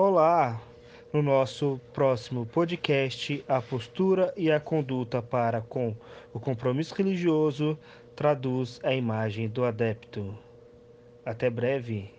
Olá! No nosso próximo podcast, a postura e a conduta para com o compromisso religioso traduz a imagem do adepto. Até breve!